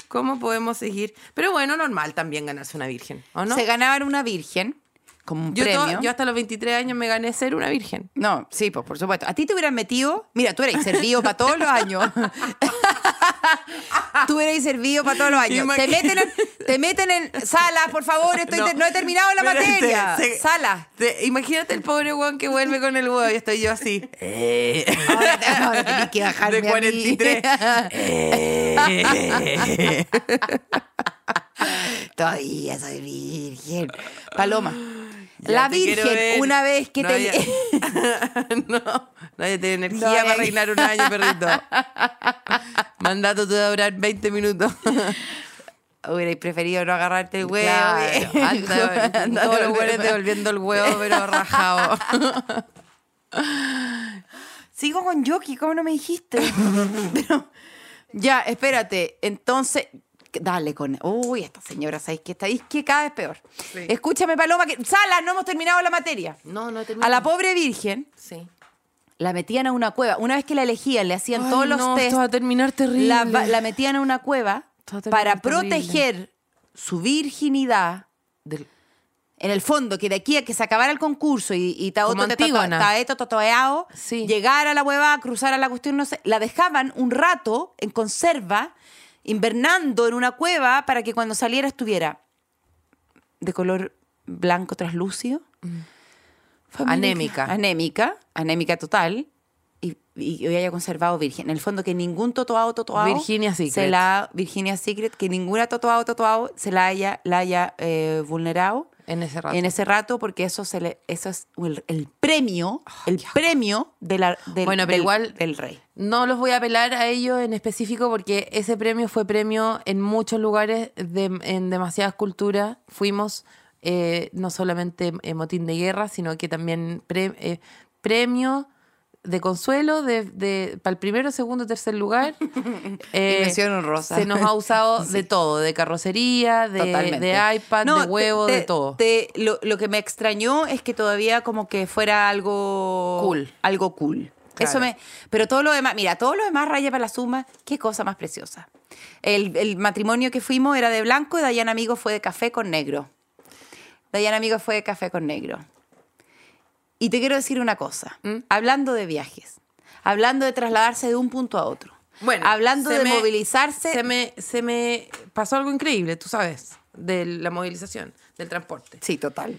¿Cómo podemos seguir? Pero bueno, normal también ganarse una virgen, ¿o no? Se ganaban una virgen como un yo, premio. yo hasta los 23 años me gané ser una virgen. No, sí, pues por supuesto. A ti te hubieran metido. Mira, tú eres servido para todos los años. tú eres servido para todos los años. Te meten, en, te meten en salas, por favor. Estoy no, No. he terminado la materia. se- Salas. Te- imagínate el pobre weón que vuelve con el huevo y estoy yo así. Eh. Ahora, ahora tenés que bajarme De a mí. 43. Eh. Todavía soy virgen. Paloma. Ya la virgen, una vez que no te. no, no haya tener energía No para reinar un año, perrito. Mandato te va a durar 20 minutos. Hubierais preferido no agarrarte el huevo. Claro, anda, Anda, todos los no. devolviendo el huevo, pero rajado. Sigo con Yoki, ¿cómo no me dijiste? Pero, ya, espérate. Entonces, dale con. Uy, esta señora, ¿sabéis que está? Es que cada vez peor. Sí. Escúchame, Paloma, que. Sala, no hemos terminado la materia. No, no he A terminado. la pobre virgen Sí. la metían a una cueva. Una vez que la elegían, le hacían Ay, todos los no, test. Esto va a terminar terrible. La, metían a una cueva a para terrible. proteger su virginidad. Del- En el fondo, que de aquí a que se acabara el concurso y, y Taoto. Taeto totoeao, Sí. llegar a la hueva, cruzar a la cuestión, no sé, la dejaban un rato en conserva, invernando en una cueva para que cuando saliera estuviera de color blanco translúcido. Muy Anémica. Anémica, anémica total. Y, y hoy haya conservado virgen. En el fondo, que ningún totoao, totoao. Virginia Secret. Se la, Virginia Secret, que ninguna totoao, totoao se la haya, la haya eh, vulnerado En ese rato. en ese rato porque eso se le eso es el, el premio el premio de la, del, Bueno, pero del- igual- del rey No los voy a apelar a ellos en específico porque ese premio fue premio en muchos lugares, de- en demasiadas culturas. Fuimos eh, no solamente en motín de guerra, sino que también pre- eh, premio de consuelo de, de- para el primero, segundo, tercer lugar. Eh, honrosa. Se nos ha usado de todo, de carrocería, de, de iPad, No, de huevo, te- de todo. te- lo, lo que me extrañó es que todavía como que fuera algo Cool. algo cool Claro. eso me pero todo lo demás mira todo lo demás raya para la suma qué cosa más preciosa el, el matrimonio que fuimos era de blanco y Dayan Amigo fue de café con negro Dayan Amigo fue de café con negro y te quiero decir una cosa ¿Mm? hablando de viajes hablando de trasladarse de un punto a otro Bueno, hablando de me- movilizarse, Se me, se me pasó algo increíble, tú sabes, de la movilización, del transporte. sí, total.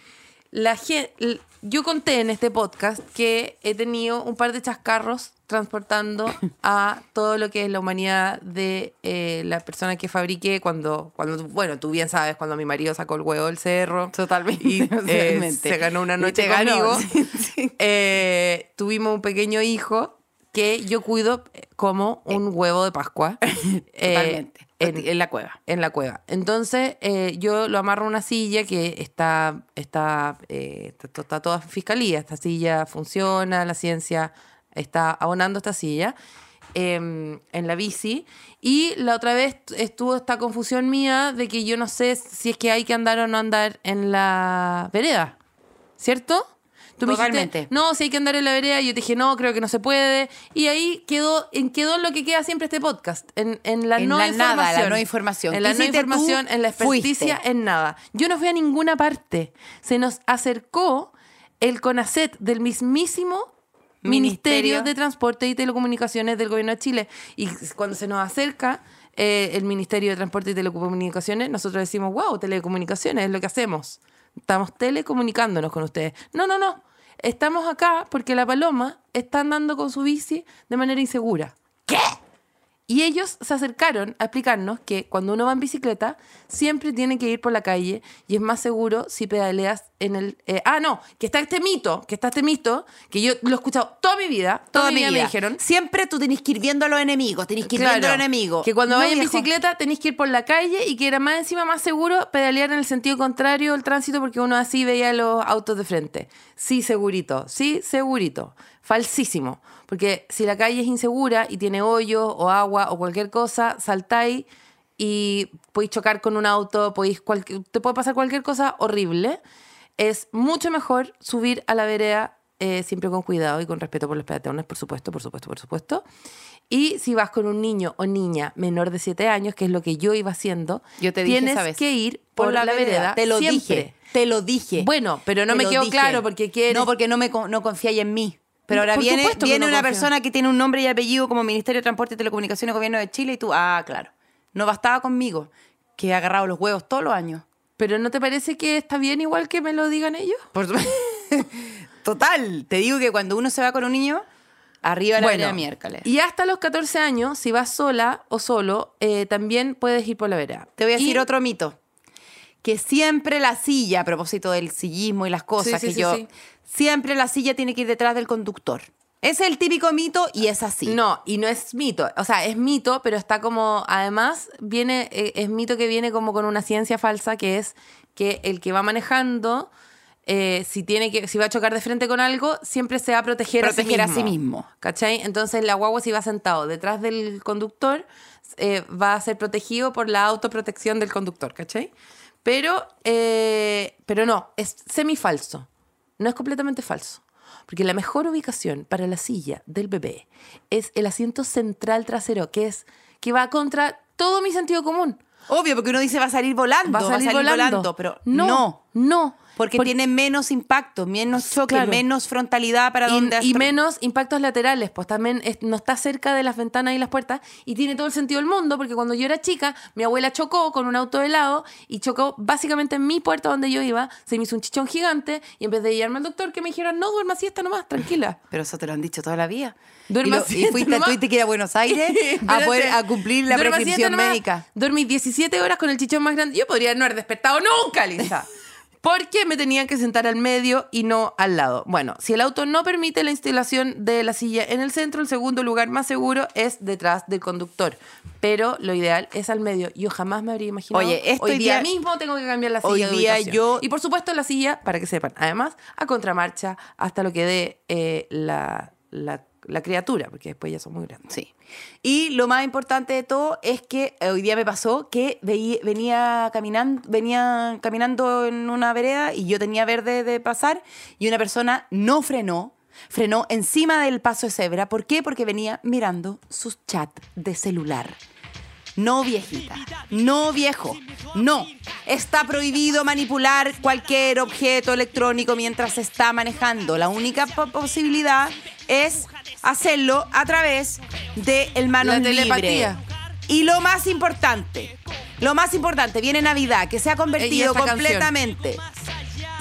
La gen- l- yo conté en este podcast que he tenido un par de chascarros transportando a todo lo que es la humanidad de eh, la persona que fabriqué cuando, cuando, bueno, tú bien sabes, cuando mi marido sacó el huevo del cerro. Totalmente, Y eh, se ganó una noche conmigo. sí, sí. Eh, tuvimos un pequeño hijo que yo cuido como un huevo de Pascua. Eh, Totalmente. En- En, la cueva. en la cueva. Entonces, eh, yo lo amarro a una silla que está, está, eh, está, está toda fiscalía. Esta silla funciona, la ciencia está abonando esta silla em, en la bici. Y la otra vez estuvo esta confusión mía de que yo no sé si es que hay que andar o no andar en la vereda. ¿Cierto? Tú me dijiste, Totalmente. no, si hay que andar en la vereda, yo te dije, no, creo que no se puede. Y ahí quedó, en, quedó lo que queda siempre este podcast, en, en la En no la nada, información. la no información. En la ¿Qué no información, en la experticia, Fuiste. en nada. Yo no fui a ninguna parte. Se nos acercó el CONACET del mismísimo Ministerio. Ministerio de Transporte y Telecomunicaciones del Gobierno de Chile. Y cuando se nos acerca eh, el Ministerio de Transporte y Telecomunicaciones, nosotros decimos, wow, telecomunicaciones es lo que hacemos. Estamos telecomunicándonos con ustedes. No, no, no. Estamos acá porque la paloma está andando con su bici de manera insegura. Y ellos se acercaron a explicarnos que cuando uno va en bicicleta, siempre tiene que ir por la calle y es más seguro si pedaleas en el... eh, ah, no, que está este mito, que está este mito, que yo lo he escuchado toda mi vida, toda, mi vida, me dijeron. Siempre tú tenés que ir viendo a los enemigos, tenés que ir Claro, viendo a los enemigos. Que cuando No, vayas en bicicleta tenéis que ir por la calle y que era más encima más seguro pedalear en el sentido contrario del tránsito porque uno así veía los autos de frente. Sí, segurito, sí, segurito. Falsísimo. Porque si la calle es insegura y tiene hoyos o agua o cualquier cosa, saltáis y podéis chocar con un auto, podéis te puede pasar cualquier cosa horrible. Es mucho mejor subir a la vereda eh, siempre con cuidado y con respeto por los peatones, por supuesto, por supuesto, por supuesto. Y si vas con un niño o niña menor de 7 años, que es lo que yo iba haciendo, Yo te dije, tienes ¿sabes? que ir por, la, vereda. Te lo siempre. dije. Te lo dije. Bueno, pero no Te me quedó dije. claro porque quieres... No, porque no me no confiáis en mí. Pero ahora Por viene, viene una confío. persona que tiene un nombre y apellido como Ministerio de Transporte y Telecomunicaciones, Gobierno de Chile, y tú, ah, claro. No bastaba conmigo, que he agarrado los huevos todos los años. ¿Pero no te parece que está bien igual que me lo digan ellos? Por Total. Te digo que cuando uno se va con un niño, arriba la vereda miércoles. y hasta los 14 años, si vas sola o solo, eh, también puedes ir por la vereda. Te voy a Y- decir otro mito. Que siempre la silla, a propósito del sillismo y las cosas, Sí, sí, que sí, yo. sí. Siempre la silla tiene que ir detrás del conductor. Ese es el típico mito y es así. No, y no es mito. O sea, es mito, pero está como. Además, viene. eh, es mito que viene como con una ciencia falsa que es que el que va manejando. eh, si tiene que si va a chocar de frente con algo siempre se va a proteger, Proteger a a sí sí mismo, mismo. ¿cachai? entonces la guagua si va sentado detrás del conductor eh, va a ser protegido por la autoprotección del conductor ¿cachai? Pero eh, pero no es semifalso no es completamente falso porque la mejor ubicación para la silla del bebé es el asiento central trasero que es que va contra todo mi sentido común Obvio, porque uno dice va a salir volando, va a salir, volando. pero no no. no Porque Por- tiene menos impacto, menos choque, Claro. menos frontalidad para y, donde y menos impactos laterales, pues también es- no está cerca de las ventanas y las puertas y tiene todo el sentido del mundo porque cuando yo era chica mi abuela chocó con un auto de lado y chocó básicamente en mi puerta donde yo iba, se me hizo un chichón gigante y en vez de llevarme al doctor que me dijeran no, duerma siesta nomás, tranquila. Pero eso te lo han dicho toda la vida. Duerma y, lo- y fuiste, nomás. tuviste que ir a Buenos Aires a, poder, a cumplir la Duerma prescripción médica. Dormí 17 horas con el chichón más grande. Yo podría no haber despertado nunca, Lisa. Porque me tenían que sentar al medio y no al lado. Bueno, si el auto no permite la instalación de la silla en el centro, el segundo lugar más seguro es detrás del conductor. Pero lo ideal es al medio. Yo jamás me habría imaginado. Oye, esto hoy día, día- mismo tengo que cambiar la silla hoy de día yo- Y por supuesto la silla, para que sepan, además, a contramarcha hasta lo que dé eh, la, la- la criatura, porque después ya son muy grandes. Sí. Y lo más importante de todo es que eh, hoy día me pasó que veí- venía caminando, venía caminando en una vereda y yo tenía verde de pasar y una persona no frenó, frenó encima del paso de cebra. ¿Por qué? Porque venía mirando sus chats de celular. No viejita, no viejo, no. Está prohibido manipular cualquier objeto electrónico mientras se está manejando. La única po- posibilidad es hacerlo a través de el manos La libre. telepatía. Y lo más importante, lo más importante, viene Navidad, que se ha convertido canción.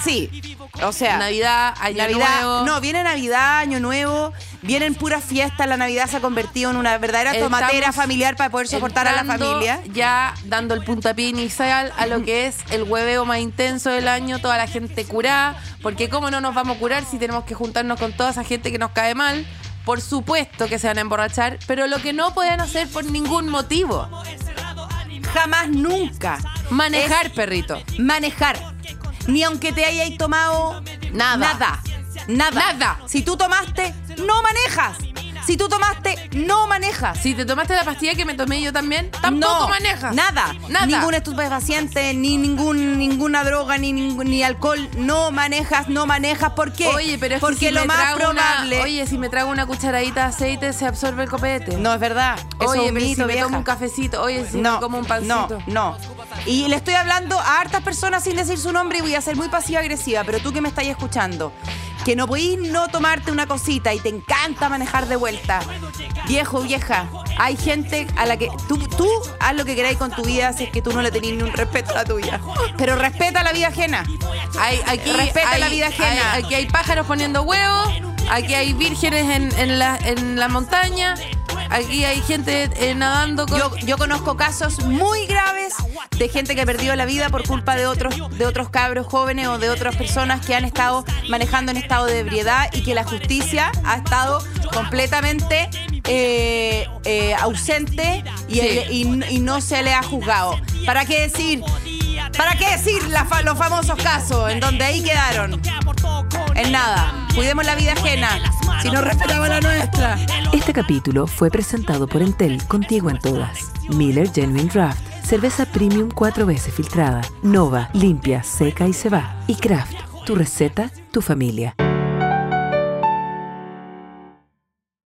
Sí, o sea, Navidad, Año Navidad, Nuevo. no, viene Navidad, Año Nuevo, vienen puras fiestas, la Navidad se ha convertido en una verdadera tomatera familiar para poder soportar a la familia. Ya dando el puntapié inicial a lo que es el hueveo más intenso del año, toda la gente curada, porque cómo no nos vamos a curar si tenemos que juntarnos con toda esa gente que nos cae mal. Por supuesto que se van a emborrachar, pero lo que no pueden hacer por ningún motivo, Jamás, nunca. manejar, perrito. manejar. Ni aunque te hayáis tomado Nada. Nada. Nada. Nada. Si tú tomaste, no manejas. Si tú tomaste, no manejas. Si te tomaste la pastilla que me tomé yo también, tampoco no, manejas. Nada. Nada. Ningún estupefaciente, ni ningún, ninguna droga, ni, ni alcohol. No manejas, no manejas. ¿Por qué? Oye, pero es que Porque si lo me más probable. Una, oye, si me trago una cucharadita de aceite, se absorbe el copete. no es verdad. Eso oye, es un pero mito, si me vieja. tomo un cafecito, oye, si no, me como un pancito. No, no. Y le estoy hablando a hartas personas sin decir su nombre y voy a ser muy pasiva-agresiva, pero tú que me estás escuchando, que no podís no tomarte una cosita y te encanta manejar de vuelta. Viejo, vieja, hay gente a la que tú, tú haz lo que queráis con tu vida si es que tú no le tenés ni un respeto a la tuya. Pero respeta la vida ajena. Hay, aquí Respeta hay- la vida ajena. hay- aquí hay pájaros poniendo huevos, aquí hay vírgenes en, en la, en la montaña, aquí hay gente eh, nadando con... Yo, yo conozco casos muy graves de gente que perdió la vida por culpa de otros, de otros cabros jóvenes o de otras personas que han estado manejando en estado de ebriedad y que la justicia ha estado completamente eh, eh, ausente y, Sí. el- y- y no se le ha juzgado. ¿Para qué decir? ¿Para qué decir los famosos casos en donde ahí quedaron? En nada. Cuidemos la vida ajena. Si no respetamos la nuestra. Este capítulo fue presentado por Entel contigo en todas. Miller Genuine Draft, cerveza premium cuatro veces filtrada. Nova, limpia, seca y se va. Y Kraft, tu receta, tu familia.